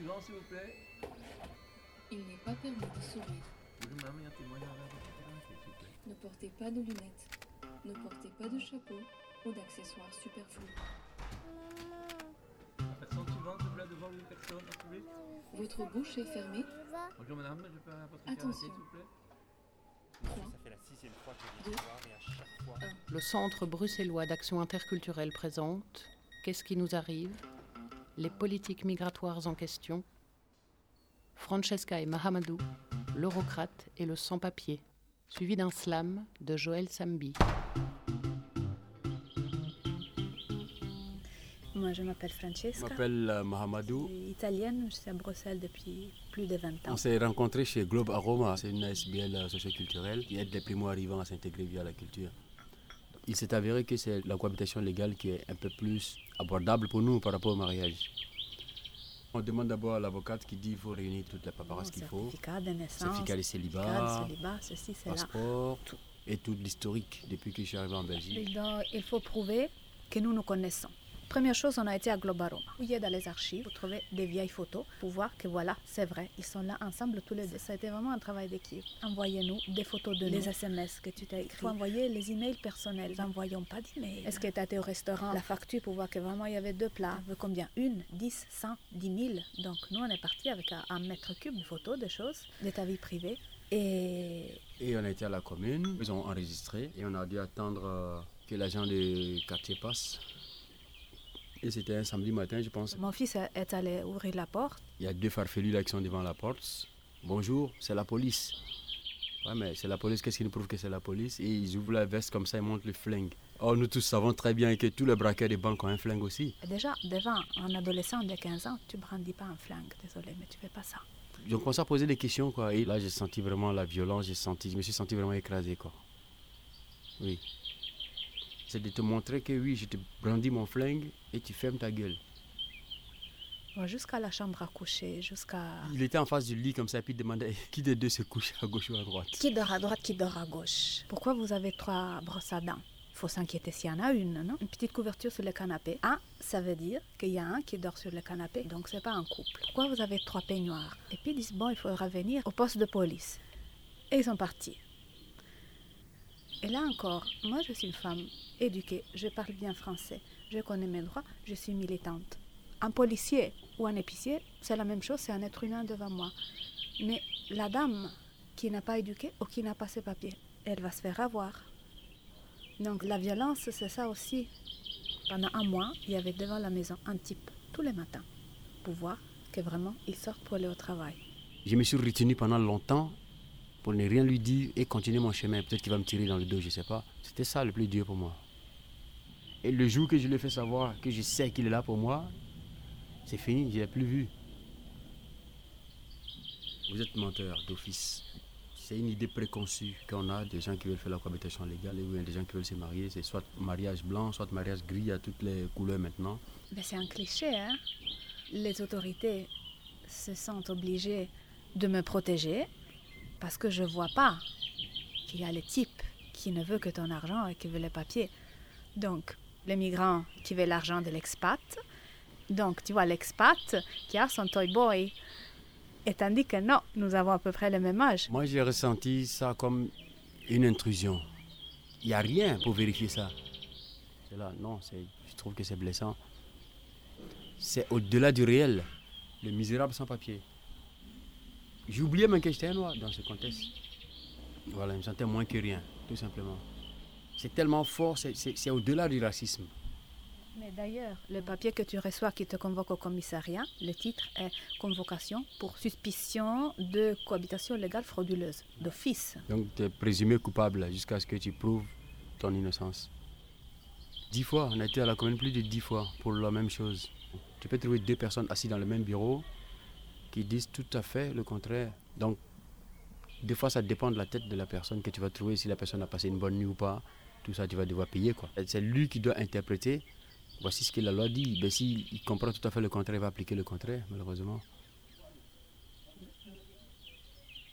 suivant, s'il vous plaît. Il n'est pas permis de sourire. Plaît. Ne portez pas de lunettes. Ne portez pas de chapeau ou d'accessoires superflus. Personne suivante, s'il vous plaît, devant une personne, vous plaît. Votre bouche est fermée. Bonjour, madame, je peux votre Attention. s'il vous plaît? 3, Ça fait la sixième fois que je viens te voir et à chaque fois. Le Centre bruxellois d'action interculturelle présente Qu'est-ce qui nous arrive? Les politiques migratoires en question. Francesca et Mahamadou, l'eurocrate et le sans-papier, suivi d'un slam de Joël Sambi. Moi, je m'appelle Je Francesca. m'appelle euh, Je Mahamadou. suis italienne, je suis à Bruxelles depuis plus de 20 ans. On s'est rencontrés chez Globe Aroma, c'est une ASBL euh, socioculturelle qui aide les primo-arrivants à s'intégrer via la culture. Il s'est avéré que c'est la cohabitation légale qui est un peu plus abordable pour nous par rapport au mariage. On demande d'abord à l'avocate qui dit qu'il faut réunir toute la paperasse qu'il faut, Certificat de naissance, certificat de certificat célibat, de célibat, ceci, cela. passeport et tout l'historique depuis que je suis arrivé en Belgique. Donc, il faut prouver que nous nous connaissons. Première chose, on a été à Globaroma. Fouillez dans les archives, vous trouvez des vieilles photos pour voir que voilà, c'est vrai, ils sont là ensemble tous les deux. Ça a été vraiment un travail d'équipe. Envoyez-nous des photos de les SMS que tu t'as écrits. Il faut envoyer les emails personnels. Nous n'envoyons pas d'emails. Est-ce que tu as été au restaurant? La facture pour voir que vraiment il y avait deux plats. Veut combien? Une, dix, cent, dix mille. Donc nous, on est parti avec un, un mètre cube de photos, de choses, de ta vie privée. Et Et on a été à la commune, ils ont enregistré et on a dû attendre euh, que l'agent de quartier passe. Et c'était un samedi matin, je pense. mon fils est allé ouvrir la porte. Il y a deux farfelus là qui sont devant la porte. Bonjour, c'est la police. Ouais, mais c'est la police, qu'est-ce qui nous prouve que c'est la police? Et ils ouvrent la veste comme ça, ils montrent le flingue. Oh, nous tous savons très bien que tous les braqueurs des banques ont un flingue aussi. Déjà, devant un adolescent de 15 ans, tu brandis pas un flingue. Désolé, mais tu fais pas ça. Ils ont commencé à poser des questions, quoi. Et là, j'ai senti vraiment la violence, j'ai senti, je me suis senti vraiment écrasé, quoi. Oui. C'est de te montrer que oui, je te brandis mon flingue et tu fermes ta gueule. Ouais, Jusqu'à la chambre à coucher, jusqu'à... Il était en face du lit comme ça, puis il demandait qui des deux se couche à gauche ou à droite. Qui dort à droite, qui dort à gauche Pourquoi vous avez trois brosses à dents? Il faut s'inquiéter s'il y en a une, non? Une petite couverture sur le canapé. Ah, ça veut dire qu'il y a un qui dort sur le canapé, donc c'est pas un couple. Pourquoi vous avez trois peignoirs? Et puis ils disent, bon, il faudra venir au poste de police. Et ils sont partis. Et là encore, moi je suis une femme éduquée, je parle bien français, je connais mes droits, je suis militante. Un policier ou un épicier, c'est la même chose, c'est un être humain devant moi. Mais la dame qui n'a pas éduqué ou qui n'a pas ses papiers, elle va se faire avoir. Donc la violence, c'est ça aussi. Pendant un mois, il y avait devant la maison un type tous les matins pour voir que vraiment il sort pour aller au travail. Je me suis retenu pendant longtemps pour ne rien lui dire et continuer mon chemin. Peut-être qu'il va me tirer dans le dos, je sais pas. C'était ça le plus dur pour moi. Et le jour que je lui ai fait savoir que je sais qu'il est là pour moi, c'est fini, je l'ai plus vu. Vous êtes menteur d'office. C'est une idée préconçue qu'on a des gens qui veulent faire la cohabitation légale et bien des gens qui veulent se marier. C'est soit mariage blanc, soit mariage gris à toutes les couleurs maintenant. Mais c'est un cliché, hein Les autorités se sentent obligées de me protéger parce que je vois pas qu'il y a les types qui ne veut que ton argent et qui veut les papiers. Donc, les migrants qui veulent l'argent de l'expat. Donc, tu vois, l'expat qui a son toy boy. Et tandis que non, nous avons à peu près le même âge. Moi, j'ai ressenti ça comme une intrusion. Il n'y a rien pour vérifier ça. Non, je trouve que c'est blessant. C'est au-delà du réel. Le misérable sans papier. J'ai oublié même que j'étais un noir dans ce contexte. Voilà, je me sentais moins que rien, tout simplement. C'est tellement fort, c'est au-delà du racisme. Mais d'ailleurs, le papier que tu reçois qui te convoque au commissariat, le titre est Convocation pour suspicion de cohabitation légale frauduleuse, d'office. Donc, tu es présumé coupable jusqu'à ce que tu prouves ton innocence. Dix fois, on a été à la commune plus de dix fois pour la même chose. Tu peux trouver deux personnes assises dans le même bureau qui disent tout à fait le contraire. Donc, des fois, ça dépend de la tête de la personne que tu vas trouver, si la personne a passé une bonne nuit ou pas. Tout ça, tu vas devoir payer. quoi. C'est lui qui doit interpréter. Voici ce que la loi dit. Ben, S'il il comprend tout à fait le contraire, il va appliquer le contraire, malheureusement.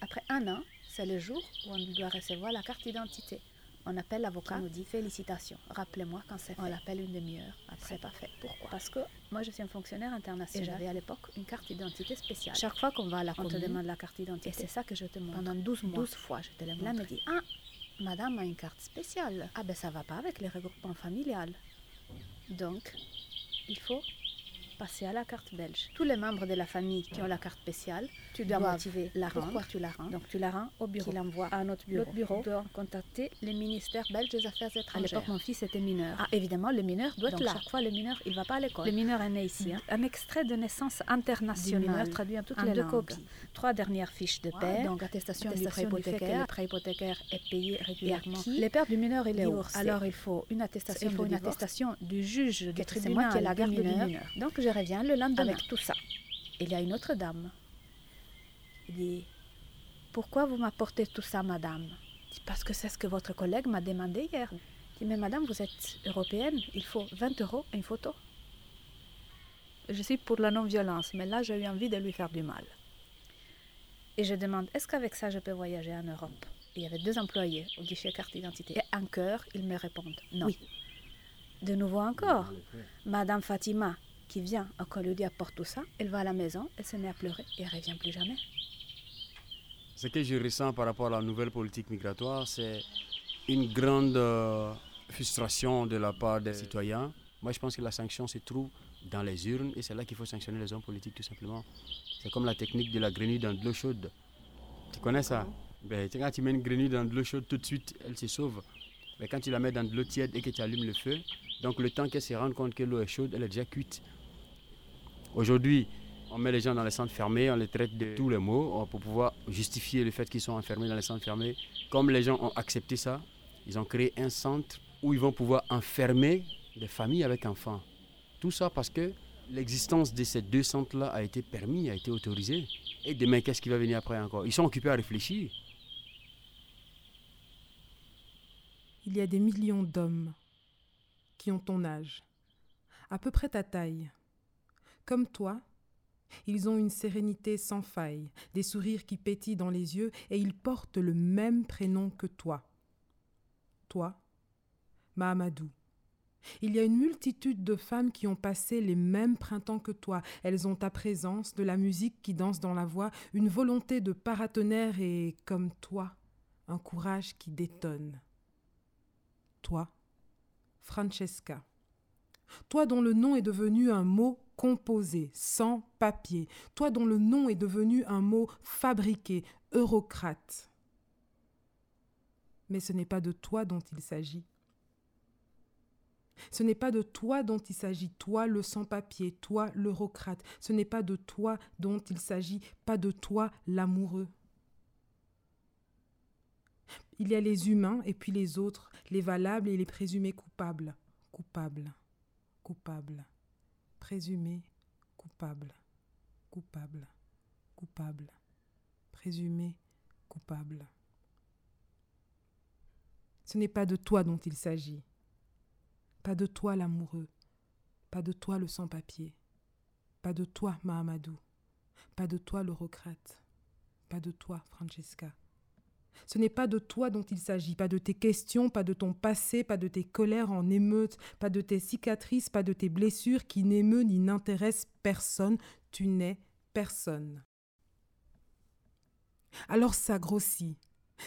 Après un an, c'est le jour où on doit recevoir la carte d'identité. On appelle l'avocat, on nous dit félicitations. Rappelez-moi quand c'est fait. On l'appelle une demi-heure. Après, c'est pas fait. Pourquoi? Parce que moi, je suis un fonctionnaire international. Et j'avais à l'époque une carte d'identité spéciale. Chaque fois qu'on va à la commune, on te demande la carte d'identité. Et c'est ça que je te montre. Pendant 12 mois. 12 fois, je te le montre. Là, me dit Ah, madame a une carte spéciale. Ah, ben ça va pas avec les regroupements familiales. Donc, il faut passer à la carte belge. Tous les membres de la famille qui ont la carte spéciale, tu dois motiver la rendre. Pourquoi tu la rends Donc tu la rends au bureau. Tu l'envoies à un autre bureau. L'autre bureau doit contacter les ministères belges des Affaires étrangères. À l'époque, mon fils était mineur. Ah, évidemment, le mineur doit être là. Chaque fois, le mineur, il va pas à l'école. Le mineur est né ici. Hein. Un extrait de naissance international. Du mineur traduit en toutes les deux copies. Trois dernières fiches de père. donc attestation, du prêt hypothécaire. le prêt hypothécaire est payé régulièrement. Les pères du mineur, il est où Alors il faut une attestation. Il faut une attestation du juge du tribunal qui est la garde du mineur. Donc je reviens le lendemain avec tout ça. Il y a une autre dame. Il dit Pourquoi vous m'apportez tout ça, madame? Parce que c'est ce que votre collègue m'a demandé hier. Je dis Mais madame, vous êtes européenne, il faut 20 euros une photo. Je suis pour la non-violence, mais là j'ai eu envie de lui faire du mal. Et je demande Est-ce qu'avec ça je peux voyager en Europe? Il y avait deux employés au guichet carte d'identité. Et en cœur, ils me répondent Non. Oui. De nouveau encore, Madame Fatima, qui vient quand lui apporte tout ça, elle va à la maison, elle se met à pleurer et elle revient plus jamais. Ce que je ressens par rapport à la nouvelle politique migratoire, c'est une grande euh, frustration de la part des citoyens. Moi, je pense que la sanction se trouve dans les urnes et c'est là qu'il faut sanctionner les hommes politiques tout simplement. C'est comme la technique de la grenouille dans de l'eau chaude. Tu connais ça? Ben, Quand tu mets une grenouille dans de l'eau chaude, tout de suite, elle se sauve. Mais quand tu la mets dans de l'eau tiède et que tu allumes le feu, donc le temps qu'elle se rende compte que l'eau est chaude, elle est déjà cuite. Aujourd'hui, on met les gens dans les centres fermés, on les traite de tous les mots pour pouvoir justifier le fait qu'ils sont enfermés dans les centres fermés. Comme les gens ont accepté ça, ils ont créé un centre où ils vont pouvoir enfermer des familles avec enfants. Tout ça parce que l'existence de ces deux centres-là a été permis, a été autorisée. Et demain, qu'est-ce qui va venir après encore? Ils sont occupés à réfléchir. Il y a des millions d'hommes ont ton âge, à peu près ta taille. Comme toi, ils ont une sérénité sans faille, des sourires qui pétillent dans les yeux, et ils portent le même prénom que toi. Toi, Mahamadou. Il y a une multitude de femmes qui ont passé les mêmes printemps que toi. Elles ont ta présence, de la musique qui danse dans la voix, une volonté de paratonnerre et, comme toi, un courage qui détonne. Toi, Francesca. Toi dont le nom est devenu un mot composé, sans papier. Toi dont le nom est devenu un mot fabriqué, eurocrate. Mais ce n'est pas de toi dont il s'agit. Ce n'est pas de toi dont il s'agit, toi le sans-papier, toi l'eurocrate. Ce n'est pas de toi dont il s'agit, pas de toi l'amoureux. Il y a les humains et puis les autres, les valables et les présumés coupables. Coupables, coupables, présumés, coupables, coupables, coupables, présumés, coupables. Ce n'est pas de toi dont il s'agit, pas de toi l'amoureux, pas de toi le sans-papier, pas de toi Mahamadou, pas de toi l'eurocrate, pas de toi Francesca. Ce n'est pas de toi dont il s'agit, pas de tes questions, pas de ton passé, pas de tes colères en émeute, pas de tes cicatrices, pas de tes blessures qui n'émeut ni n'intéressent personne. Tu n'es personne. Alors ça grossit,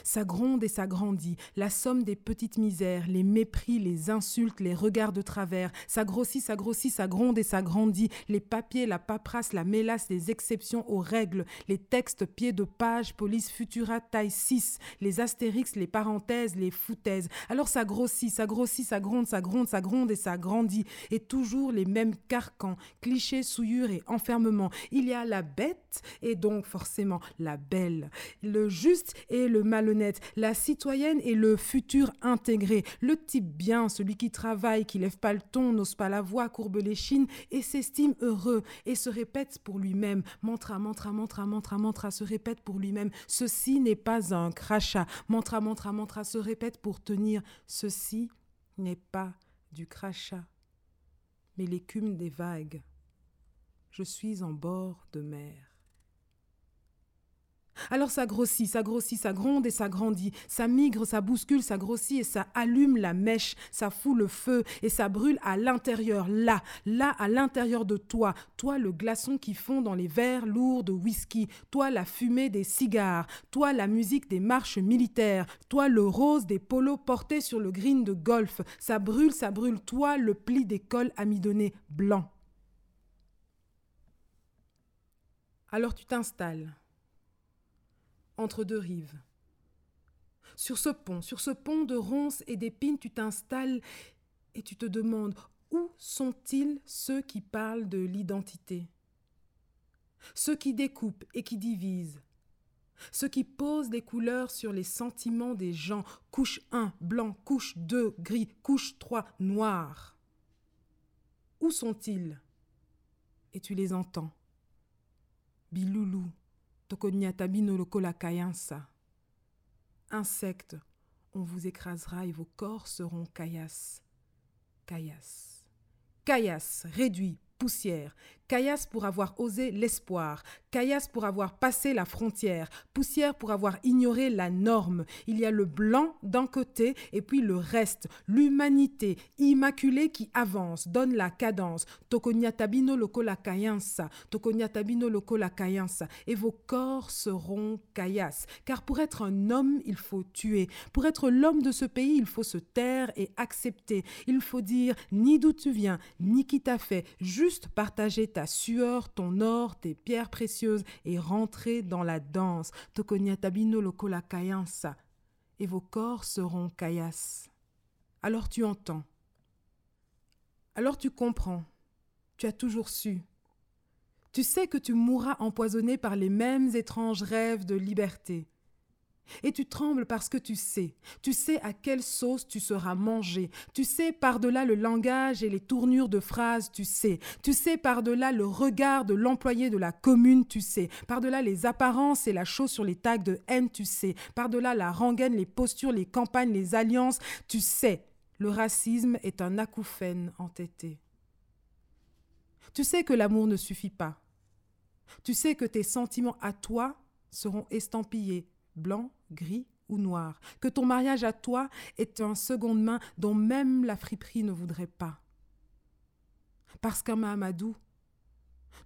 ça gronde et ça grandit, la somme des petites misères, les mépris, les insultes, les regards de travers, ça grossit, ça grossit, ça gronde et ça grandit, les papiers, la paperasse, la mélasse, les exceptions aux règles, les textes pieds de page, police futura taille 6, les astérix, les parenthèses, les foutaises. Alors ça grossit, ça grossit, ça gronde, ça gronde, ça gronde et ça grandit, et toujours les mêmes carcans, clichés, souillures et enfermements. Il y a la bête et donc forcément la belle, le juste et le la citoyenne et le futur intégré, le type bien, celui qui travaille, qui lève pas le ton, n'ose pas la voix, courbe les et s'estime heureux et se répète pour lui-même, mantra, mantra, mantra, mantra, mantra, se répète pour lui-même, ceci n'est pas un crachat, mantra, mantra, mantra, se répète pour tenir, ceci n'est pas du crachat, mais l'écume des vagues. Je suis en bord de mer. Alors ça grossit, ça grossit, ça gronde et ça grandit, ça migre, ça bouscule, ça grossit et ça allume la mèche, ça fout le feu et ça brûle à l'intérieur, là, là à l'intérieur de toi, toi le glaçon qui fond dans les verres lourds de whisky, toi la fumée des cigares, toi la musique des marches militaires, toi le rose des polos portés sur le green de golf, ça brûle, ça brûle, toi le pli des cols amidonnés blancs. Alors tu t'installes entre deux rives. Sur ce pont, sur ce pont de ronces et d'épines, tu t'installes et tu te demandes où sont-ils ceux qui parlent de l'identité? Ceux qui découpent et qui divisent? Ceux qui posent des couleurs sur les sentiments des gens, couche 1, blanc, couche 2, gris, couche 3, noir. Où sont-ils? Et tu les entends. Biloulou, Tokonyatabi lokola kayansa. Insectes, on vous écrasera et vos corps seront caillasses. Caillasses. Caillasses, réduits, poussière, caillasse pour avoir osé l'espoir, caillasse pour avoir passé la frontière, poussière pour avoir ignoré la norme. Il y a le blanc d'un côté et puis le reste, l'humanité immaculée qui avance, donne la cadence. Tokoniatabino loko la kayansa, tokoniatabino loko la kayansa, et vos corps seront caillasses. Car pour être un homme, il faut tuer. Pour être l'homme de ce pays, il faut se taire et accepter. Il faut dire ni d'où tu viens, ni qui t'a fait, juste partager ta sueur, ton or, tes pierres précieuses et rentrer dans la danse. Tokoniatabino lokola kayansa. Et vos corps seront caillasses. Alors tu entends. Alors tu comprends. Tu as toujours su. Tu sais que tu mourras empoisonné par les mêmes étranges rêves de liberté. Et tu trembles parce que tu sais, tu sais à quelle sauce tu seras mangé, tu sais par-delà le langage et les tournures de phrases, tu sais, tu sais par-delà le regard de l'employé de la commune, tu sais, par-delà les apparences et la chose sur les tags de haine, tu sais, par-delà la rengaine, les postures, les campagnes, les alliances, tu sais, le racisme est un acouphène entêté. Tu sais que l'amour ne suffit pas. Tu sais que tes sentiments à toi seront estampillés blanc, gris ou noir, que ton mariage à toi est un seconde main dont même la friperie ne voudrait pas. Parce qu'un Mahamadou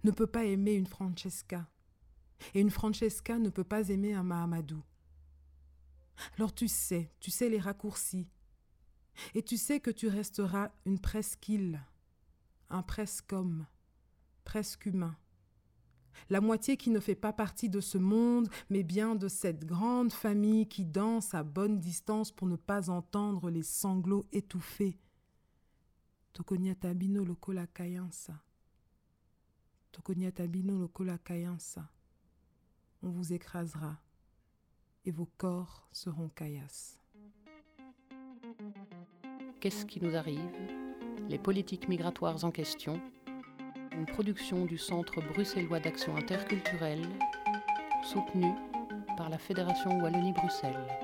ne peut pas aimer une Francesca, et une Francesca ne peut pas aimer un Mahamadou. Alors tu sais, tu sais les raccourcis, et tu sais que tu resteras une presqu'île, un presque homme, presque humain, la moitié qui ne fait pas partie de ce monde, mais bien de cette grande famille qui danse à bonne distance pour ne pas entendre les sanglots étouffés. Tokoniatabino lokola kayansa. Tokoniatabino lokola kayansa. On vous écrasera et vos corps seront caillasses. Qu'est-ce qui nous arrive? Les politiques migratoires en question une production du Centre bruxellois d'action interculturelle, soutenue par la Fédération Wallonie-Bruxelles.